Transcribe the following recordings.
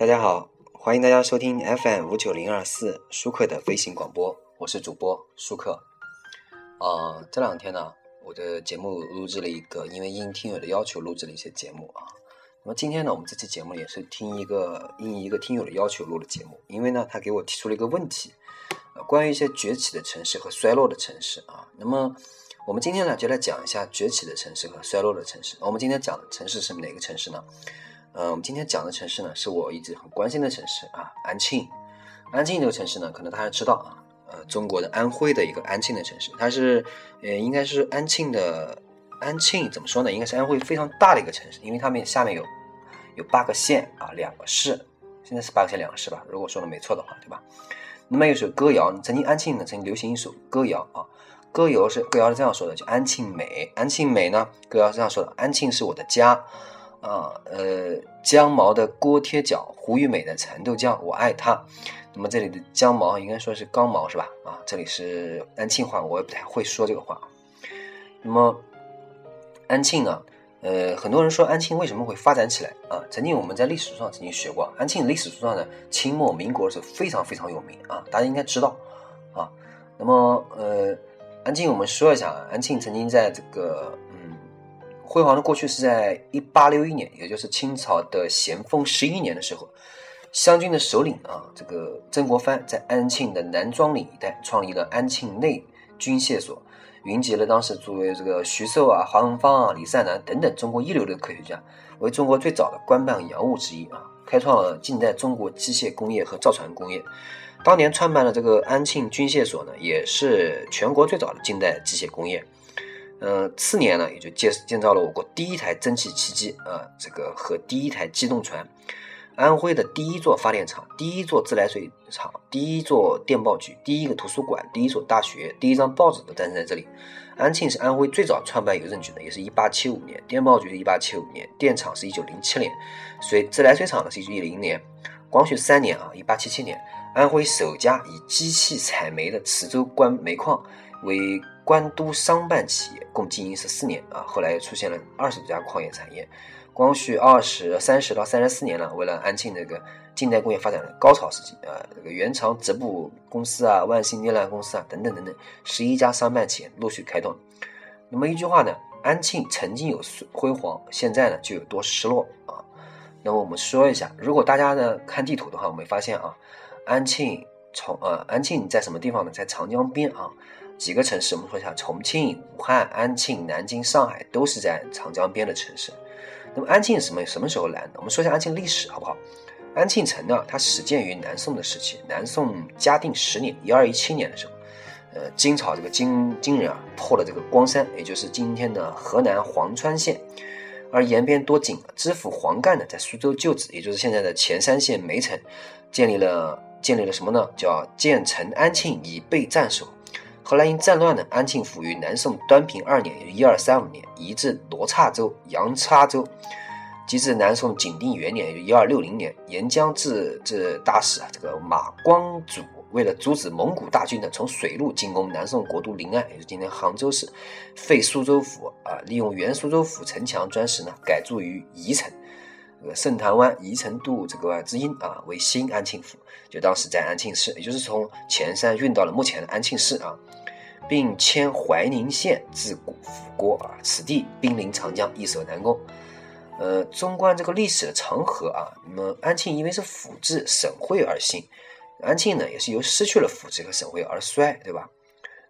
大家好，欢迎大家收听 FM 五九零二四舒克的飞行广播，我是主播舒克。啊，这两天呢，我的节目录制了一个，因为应听友的要求录制了一些节目啊。那么今天呢，我们这期节目也是听一个应一个听友的要求录的节目，因为呢，他给我提出了一个问题，关于一些崛起的城市和衰落的城市啊。那么我们今天呢，就来讲一下崛起的城市和衰落的城市。我们今天讲的城市是哪个城市呢？呃，我们今天讲的城市呢，是我一直很关心的城市啊，安庆。安庆这个城市呢，可能大家知道啊，呃，中国的安徽的一个安庆的城市，它是呃，应该是安庆的安庆怎么说呢？应该是安徽非常大的一个城市，因为它们下面有有八个县啊，两个市，现在是八个县两个市吧？如果说的没错的话，对吧？那么有首歌谣，曾经安庆呢曾经流行一首歌谣啊，歌谣是歌谣是这样说的，叫安庆美，安庆美呢，歌谣是这样说的，安庆是我的家。啊，呃，姜毛的锅贴饺，胡玉美的蚕豆浆，我爱它。那么这里的姜毛应该说是刚毛是吧？啊，这里是安庆话，我也不太会说这个话。那么安庆呢？呃，很多人说安庆为什么会发展起来啊？曾经我们在历史书上曾经学过，安庆历史书上呢，清末民国是非常非常有名啊，大家应该知道啊。那么呃，安庆我们说一下，安庆曾经在这个。辉煌的过去是在一八六一年，也就是清朝的咸丰十一年的时候，湘军的首领啊，这个曾国藩在安庆的南庄岭一带创立了安庆内军械所，云集了当时作为这个徐寿啊、黄恒方啊、李善南等等中国一流的科学家，为中国最早的官办洋务之一啊，开创了近代中国机械工业和造船工业。当年创办了这个安庆军械所呢，也是全国最早的近代机械工业。嗯，次年呢，也就建建造了我国第一台蒸汽汽机啊，这个和第一台机动船，安徽的第一座发电厂、第一座自来水厂、第一座电报局、第一个图书馆、第一所大学、第一张报纸都诞生在这里。安庆是安徽最早创办邮政局的，也是一八七五年；电报局是一八七五年；电厂是一九零七年；水自来水厂呢是一九一零年。光绪三年啊，一八七七年，安徽首家以机器采煤的磁州关煤矿为。官督商办企业共经营十四年啊，后来又出现了二十多家矿业产业。光绪二十三十到三十四年呢，为了安庆这个近代工业发展的高潮时期啊，这个原厂织布公司啊、万兴捏烂公司啊等等等等，十一家商办企业陆续开动。那么一句话呢，安庆曾经有辉煌，现在呢就有多失落啊。那么我们说一下，如果大家呢看地图的话，我们发现啊，安庆从呃安庆在什么地方呢？在长江边啊。几个城市，我们说一下：重庆、武汉、安庆、南京、上海，都是在长江边的城市。那么安庆什么什么时候来的？我们说一下安庆历史，好不好？安庆城呢，它始建于南宋的时期，南宋嘉定十年（一二一七年）的时候，呃，金朝这个金金人啊，破了这个光山，也就是今天的河南潢川县，而沿边多景，知府黄干呢，在苏州旧址，也就是现在的潜山县梅城，建立了建立了什么呢？叫建成安庆，以备战守。后来因战乱呢，安庆府于南宋端平二年（也一二三五年）移至罗刹州、阳叉州，及至南宋景定元年（也一二六零年），沿江至至大使啊，这个马光祖为了阻止蒙古大军呢从水路进攻南宋国都临安（也就是今天杭州市），废苏州府啊，利用原苏州府城墙砖石呢改筑于宜城。这个盛潭湾宜城渡这个之音啊，为新安庆府，就当时在安庆市，也就是从前山运到了目前的安庆市啊。并迁怀宁县至府郭啊，此地濒临长江，易守难攻。呃，纵观这个历史的长河啊，那么安庆因为是府治省会而兴，安庆呢也是由失去了府治和省会而衰，对吧？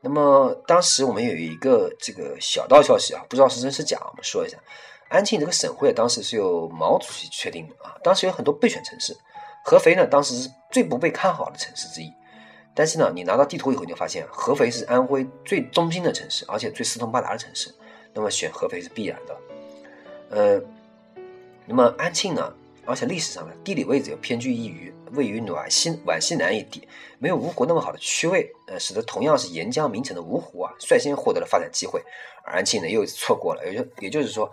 那么当时我们有一个这个小道消息啊，不知道是真是假，我们说一下，安庆这个省会当时是由毛主席确定的啊，当时有很多备选城市，合肥呢当时是最不被看好的城市之一。但是呢，你拿到地图以后，你就发现合肥是安徽最中心的城市，而且最四通八达的城市，那么选合肥是必然的。呃，那么安庆呢，而且历史上呢，地理位置又偏居一隅，位于皖西皖西南一地，没有芜湖那么好的区位，呃，使得同样是沿江名城的芜湖啊，率先获得了发展机会，而安庆呢又错过了。也就也就是说，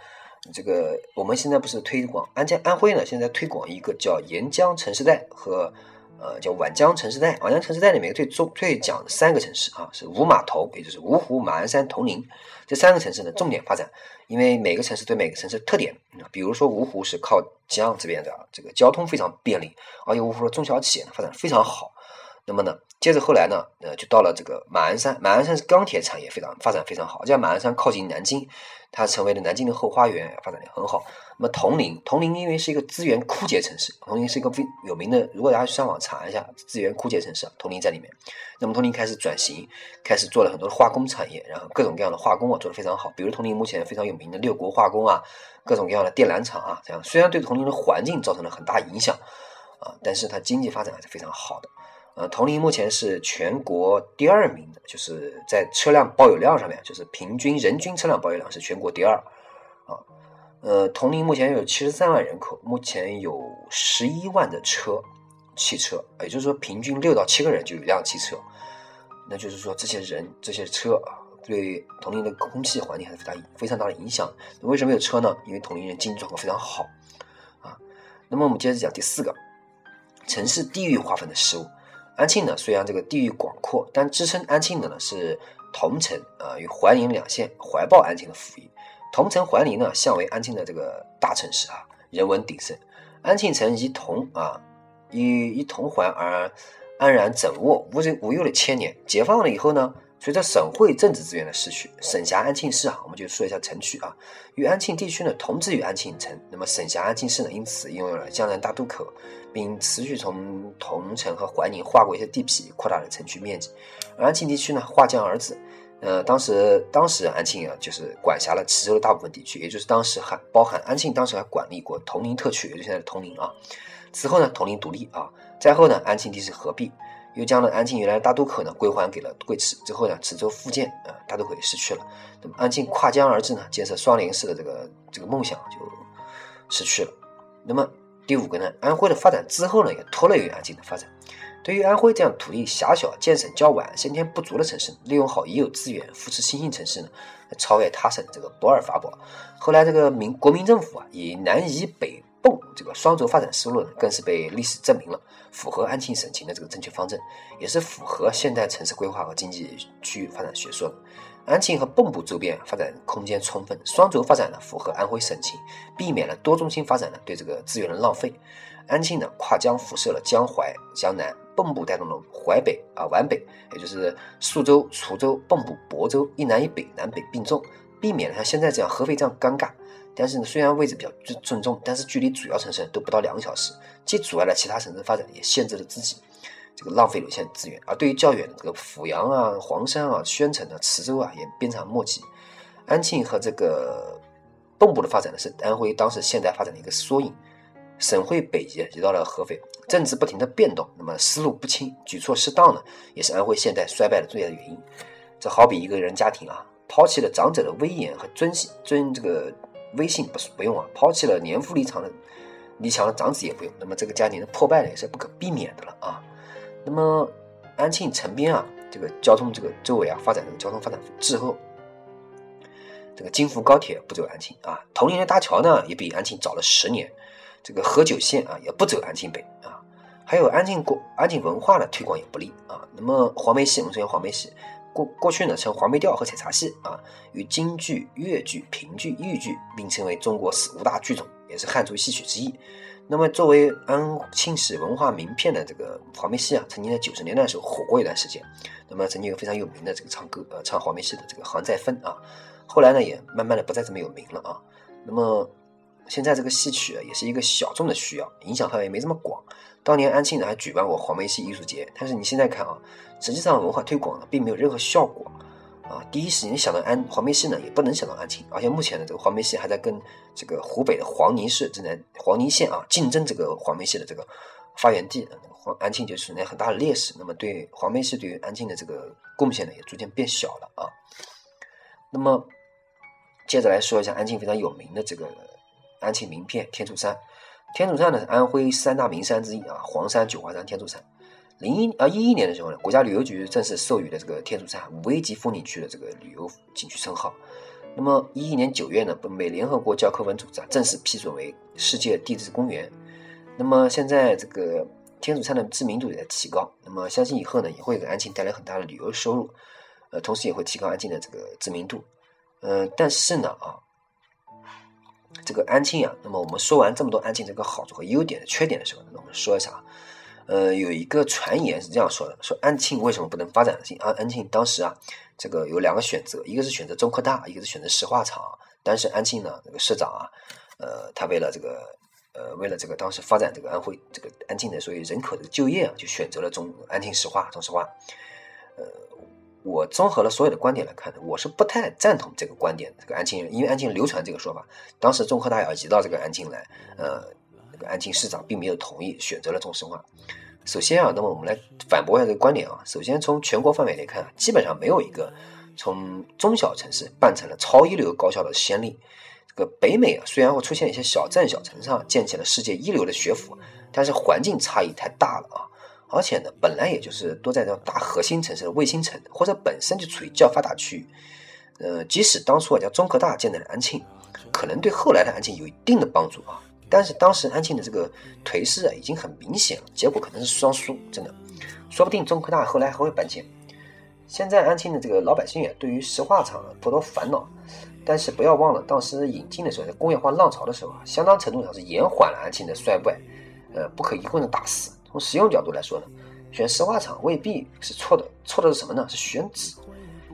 这个我们现在不是推广安江安徽呢，现在推广一个叫沿江城市带和。呃，叫皖江城市带。皖江城市带里面最重最讲三个城市啊，是五码头，也就是芜湖、马鞍山、铜陵这三个城市呢，重点发展。因为每个城市对每个城市特点，比如说芜湖是靠江这边的，这个交通非常便利，而且芜湖的中小企业呢发展非常好。那么呢，接着后来呢，呃，就到了这个马鞍山。马鞍山是钢铁产业非常发展非常好，这样马鞍山靠近南京，它成为了南京的后花园，发展的很好。那么铜陵，铜陵因为是一个资源枯竭城市，铜陵是一个非有名的，如果大家上网查一下资源枯竭城市，铜陵在里面。那么铜陵开始转型，开始做了很多的化工产业，然后各种各样的化工啊做得非常好。比如铜陵目前非常有名的六国化工啊，各种各样的电缆厂啊，这样虽然对铜陵的环境造成了很大影响啊，但是它经济发展还是非常好的。呃，铜陵目前是全国第二名的，就是在车辆保有量上面，就是平均人均车辆保有量是全国第二，啊，呃，铜陵目前有七十三万人口，目前有十一万的车，汽车，也就是说平均六到七个人就有一辆汽车，那就是说这些人这些车啊，对铜陵的空气环境还是非常非常大的影响。为什么有车呢？因为铜陵人经济状况非常好，啊，那么我们接着讲第四个，城市地域划分的失误。安庆呢，虽然这个地域广阔，但支撑安庆的呢是桐城啊与怀宁两县怀抱安庆的福音。桐城、怀宁呢，向为安庆的这个大城市啊，人文鼎盛。安庆城以桐啊，以以桐环而安然枕卧，无人无忧的千年。解放了以后呢，随着省会政治资源的失去，省辖安庆市啊，我们就说一下城区啊，与安庆地区呢同治于安庆城。那么省辖安庆市呢，因此拥有了江南大渡口。并持续从桐城和怀宁划过一些地皮，扩大了城区面积。而安庆地区呢，划江而治。呃，当时当时安庆啊，就是管辖了池州的大部分地区，也就是当时还包含安庆，当时还管理过铜陵特区，也就是现在的铜陵啊。此后呢，铜陵独立啊，再后呢，安庆地市合并，又将呢安庆原来的大渡口呢归还给了贵池。之后呢，池州复建啊，大渡口也失去了。那么安庆跨江而治呢，建设双联市的这个这个梦想就失去了。那么。第五个呢，安徽的发展之后呢，也拖累于安庆的发展。对于安徽这样土地狭小、建省较晚、先天不足的城市，利用好已有资源，扶持新兴城市呢，超越他省这个不二法宝。后来这个民国民政府啊，以南移北泵这个双轴发展思路呢，更是被历史证明了符合安庆省情的这个正确方针，也是符合现代城市规划和经济区域发展学说的。安庆和蚌埠周边发展空间充分，双轴发展呢符合安徽省情，避免了多中心发展呢对这个资源的浪费。安庆呢跨江辐射了江淮、江南，蚌埠带动了淮北啊皖北，也就是宿州、滁州、蚌埠、亳州一南一北，南北并重，避免了像现在这样合肥这样尴尬。但是呢，虽然位置比较尊尊重，但是距离主要城市都不到两个小时，既阻碍了其他城市发展，也限制了自己。这个浪费有限资源，而对于较远的这个阜阳啊、黄山啊、宣城啊、磁州啊，也鞭长莫及。安庆和这个蚌埠的发展呢，是安徽当时现代发展的一个缩影。省会北移，移到了合肥，政治不停的变动，那么思路不清、举措失当呢，也是安徽现代衰败的最大的原因。这好比一个人家庭啊，抛弃了长者的威严和尊信尊这个微信不是不用啊，抛弃了年富力强的力强的长子也不用，那么这个家庭的破败呢，也是不可避免的了啊。那么，安庆城边啊，这个交通这个周围啊，发展这个交通发展滞后。这个京福高铁不走安庆啊，铜陵的大桥呢也比安庆早了十年。这个河九线啊也不走安庆北啊，还有安庆过安庆文化的推广也不利啊。那么黄梅戏，我们说黄梅戏，过过去呢称黄梅调和采茶戏啊，与京剧、越剧、评剧、豫剧并称为中国五大剧种，也是汉族戏曲之一。那么，作为安庆市文化名片的这个黄梅戏啊，曾经在九十年代的时候火过一段时间。那么，曾经有非常有名的这个唱歌呃唱黄梅戏的这个杭再芬啊，后来呢也慢慢的不再这么有名了啊。那么，现在这个戏曲啊，也是一个小众的需要，影响范围没这么广。当年安庆呢还举办过黄梅戏艺术节，但是你现在看啊，实际上文化推广呢并没有任何效果。啊，第一时间想到安黄梅戏呢，也不能想到安庆，而且目前呢，这个黄梅戏还在跟这个湖北的黄泥市正在黄泥县啊竞争这个黄梅戏的这个发源地，黄安庆就存在很大的劣势。那么对黄梅戏对于安庆的这个贡献呢，也逐渐变小了啊。那么接着来说一下安庆非常有名的这个安庆名片天柱山，天柱山呢是安徽三大名山之一啊，黄山、九华山、天柱山。零一啊一一年的时候呢，国家旅游局正式授予了这个天柱山五 A 级风景区的这个旅游景区称号。那么一一年九月呢，被联合国教科文组织啊正式批准为世界地质公园。那么现在这个天竺山的知名度也在提高。那么相信以后呢，也会给安庆带来很大的旅游收入，呃，同时也会提高安庆的这个知名度。嗯，但是呢，啊，这个安庆啊，那么我们说完这么多安庆这个好处和优点的缺点的时候，那我们说一下啊，呃，有一个传言是这样说的：说安庆为什么不能发展？安安庆当时啊，这个有两个选择，一个是选择中科大，一个是选择石化厂。但是安庆呢，这个市长啊，呃，他为了这个。呃，为了这个当时发展这个安徽这个安庆的所以人口的就业啊，就选择了中安庆石化中石化。呃，我综合了所有的观点来看呢，我是不太赞同这个观点。这个安庆，因为安庆流传这个说法，当时中科大要移到这个安庆来，呃，这个安庆市长并没有同意，选择了中石化。首先啊，那么我们来反驳一下这个观点啊。首先从全国范围来看，基本上没有一个从中小城市办成了超一流高校的先例。这个北美啊，虽然会出现一些小镇小城上建起了世界一流的学府，但是环境差异太大了啊！而且呢，本来也就是多在这种大核心城市的卫星城，或者本身就处于较发达区域。呃，即使当初啊叫中科大建在安庆，可能对后来的安庆有一定的帮助啊。但是当时安庆的这个颓势啊已经很明显了，结果可能是双输，真的，说不定中科大后来还会搬迁。现在安庆的这个老百姓啊，对于石化厂颇多烦恼。但是不要忘了，当时引进的时候，在工业化浪潮的时候啊，相当程度上是延缓了安庆的衰败，呃，不可一棍子打死。从实用角度来说呢，选石化厂未必是错的，错的是什么呢？是选址。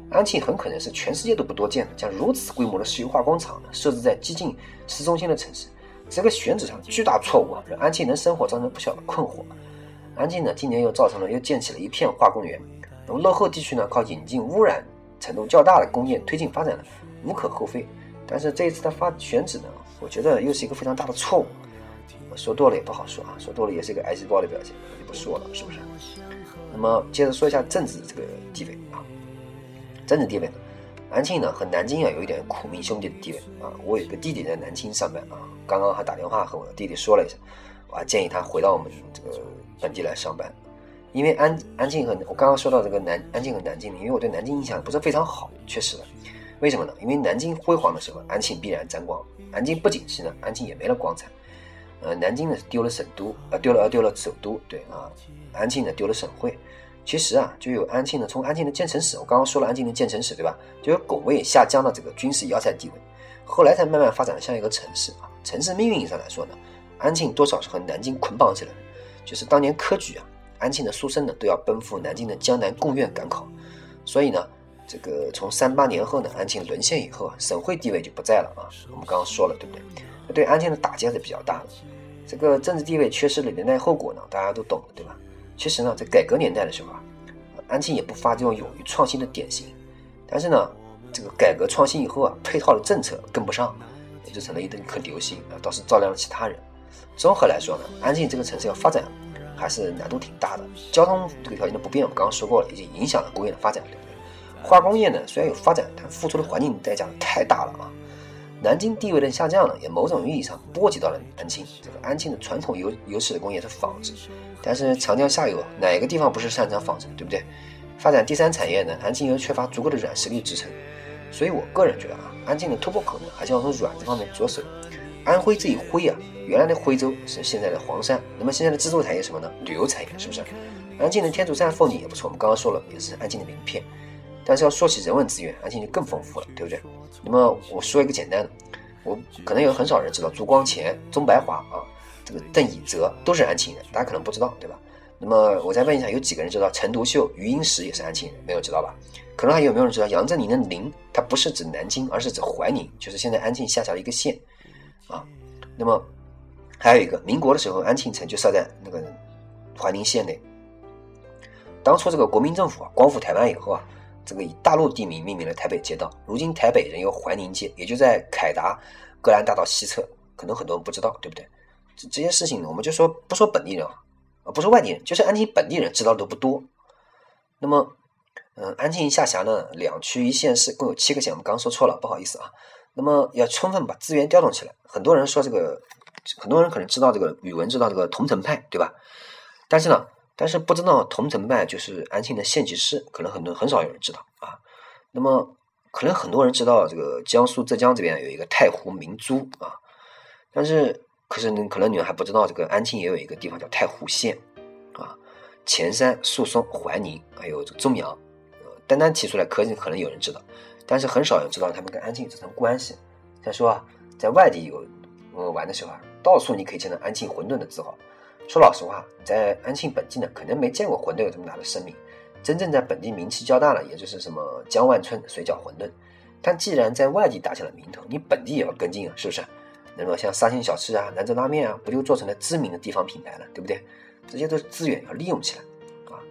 安庆很可能是全世界都不多见的，将如此规模的石油化工厂呢设置在激进市中心的城市，这个选址上巨大错误啊，让安庆人生活造成不小的困惑。安庆呢，今年又造成了又建起了一片化工园，那么落后地区呢，靠引进污染程度较大的工业推进发展呢。无可厚非，但是这一次他发选址呢，我觉得又是一个非常大的错误。说多了也不好说啊，说多了也是一个癌细胞的表现，就不说了，是不是？那么接着说一下政治这个地位啊，政治地位呢，安庆呢和南京啊有一点苦命兄弟的地位啊。我有一个弟弟在南京上班啊，刚刚还打电话和我的弟弟说了一下，我还建议他回到我们这个本地来上班，因为安安庆和我刚刚说到这个南安庆和南京，因为我对南京印象不是非常好，确实的。为什么呢？因为南京辉煌的时候，安庆必然沾光；南京不景气呢，安庆也没了光彩。呃，南京呢丢了省都，呃丢了呃丢了首都，对啊，安庆呢丢了省会。其实啊，就有安庆呢，从安庆的建成史，我刚刚说了安庆的建成史，对吧？就有拱卫下江的这个军事要塞地位，后来才慢慢发展的像一个城市啊。城市命运上来说呢，安庆多少是和南京捆绑起来的。就是当年科举啊，安庆的书生呢都要奔赴南京的江南贡院赶考，所以呢。这个从三八年后呢，安庆沦陷以后啊，省会地位就不在了啊。我们刚刚说了，对不对？对安庆的打击还是比较大的。这个政治地位缺失的连带后果呢，大家都懂的，对吧？其实呢，在改革年代的时候啊，安庆也不乏这种勇于创新的典型。但是呢，这个改革创新以后啊，配套的政策跟不上，也就成了一颗流星啊，倒是照亮了其他人。综合来说呢，安庆这个城市要发展还是难度挺大的。交通这个条件的不便，我们刚刚说过了，已经影响了工业的发展。对不对化工业呢，虽然有发展，但付出的环境代价太大了啊！南京地位的下降呢，也某种意义上波及到了安庆。这个安庆的传统优优势的工业是纺织，但是长江下游哪个地方不是擅长纺织，对不对？发展第三产业呢，安庆又缺乏足够的软实力支撑，所以我个人觉得啊，安庆的突破口呢，还是要从软这方面着手。安徽这一徽啊，原来的徽州是现在的黄山，那么现在的支柱产业什么呢？旅游产业是不是？安庆的天柱山风景也不错，我们刚刚说了，也是安庆的名片。但是要说起人文资源，安庆就更丰富了，对不对？那么我说一个简单的，我可能有很少人知道，朱光潜、钟白华啊，这个邓以泽都是安庆人，大家可能不知道，对吧？那么我再问一下，有几个人知道陈独秀、余英时也是安庆人？没有知道吧？可能还有没有人知道杨振宁的宁，它不是指南京，而是指怀宁，就是现在安庆下辖的一个县啊。那么还有一个，民国的时候，安庆城就设在那个怀宁县内。当初这个国民政府啊，光复台湾以后啊。这个以大陆地名命名的台北街道，如今台北仍有怀宁街，也就在凯达格兰大道西侧，可能很多人不知道，对不对？这这些事情，我们就说不说本地人啊，不说外地人，就是安庆本地人知道的都不多。那么，嗯，安庆下辖呢两区一县市，共有七个县，我们刚刚说错了，不好意思啊。那么要充分把资源调动起来，很多人说这个，很多人可能知道这个语文，知道这个桐城派，对吧？但是呢。但是不知道桐城派就是安庆的县级市，可能很多很少有人知道啊。那么可能很多人知道这个江苏、浙江这边有一个太湖明珠啊，但是可是可能你们还不知道这个安庆也有一个地方叫太湖县啊。潜山、宿松、怀宁，还有这个中阳，呃，单单提出来，可能可能有人知道，但是很少人知道他们跟安庆有这层关系。再说啊，在外地有呃玩的时候啊，到处你可以见到安庆馄饨的字号。说老实话，在安庆本地呢，可能没见过馄饨有这么大的声名。真正在本地名气较大了，也就是什么江万春水饺馄饨。但既然在外地打下了名头，你本地也要跟进啊，是不是？那么像沙县小吃啊、兰州拉面啊，不就做成了知名的地方品牌了，对不对？这些都是资源要利用起来啊。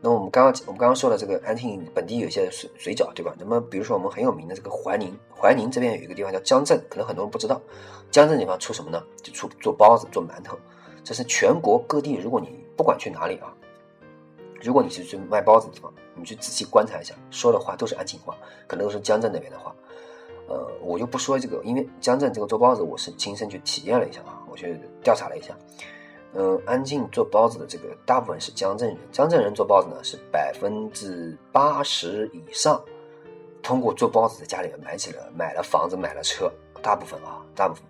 那我们刚刚我们刚刚说的这个安庆本地有一些水水饺，对吧？那么比如说我们很有名的这个怀宁，怀宁这边有一个地方叫江镇，可能很多人不知道，江镇地方出什么呢？就出做包子、做馒头。这是全国各地，如果你不管去哪里啊，如果你是去卖包子的地方，你去仔细观察一下，说的话都是安庆话，可能都是江浙那边的话。呃，我就不说这个，因为江浙这个做包子，我是亲身去体验了一下啊，我去调查了一下。嗯，安庆做包子的这个大部分是江浙人，江浙人做包子呢是百分之八十以上，通过做包子在家里面买起了买了房子买了车，大部分啊大部分。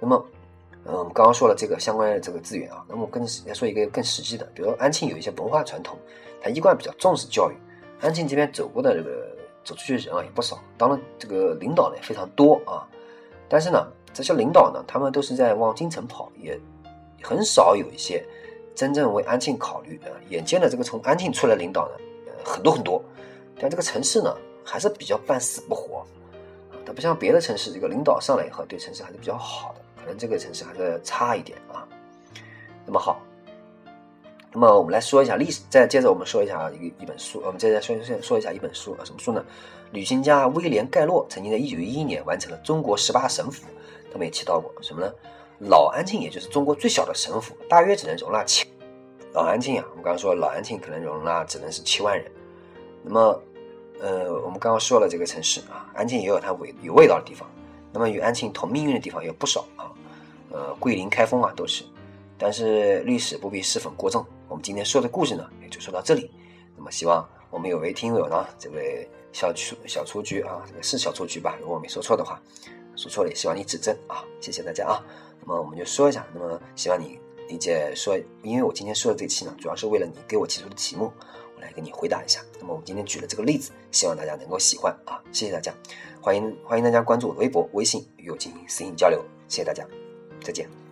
那么，嗯，我们刚刚说了这个相关的这个资源啊，那么更来说一个更实际的，比如安庆有一些文化传统，它一贯比较重视教育，安庆这边走过的这个。走出去的人啊也不少，当然这个领导呢也非常多啊，但是呢这些领导呢他们都是在往京城跑，也很少有一些真正为安庆考虑啊。眼见的这个从安庆出来领导呢，呃很多很多，但这个城市呢还是比较半死不活啊，它不像别的城市，这个领导上来以后对城市还是比较好的，可能这个城市还是差一点啊。那么好。那么我们来说一下历史，再接着我们说一下一个一本书，我们再再说说说一下一本书啊，什么书呢？旅行家威廉盖洛曾经在一九一一年完成了中国十八省府，他们也提到过什么呢？老安庆也就是中国最小的省府，大约只能容纳七。老安庆啊，我们刚刚说老安庆可能容纳只能是七万人。那么，呃，我们刚刚说了这个城市啊，安庆也有它味有味道的地方。那么与安庆同命运的地方有不少啊，呃，桂林、开封啊都是。但是历史不必侍奉过重。我们今天说的故事呢，也就说到这里。那么，希望我们有位听友呢，这位小雏小雏菊啊，这个是小雏菊吧？如果我没说错的话，说错了也希望你指正啊，谢谢大家啊。那么我们就说一下，那么希望你理解说，因为我今天说的这期呢，主要是为了你给我提出的题目，我来给你回答一下。那么我们今天举了这个例子，希望大家能够喜欢啊，谢谢大家，欢迎欢迎大家关注我的微博、微信与我进行私信交流，谢谢大家，再见。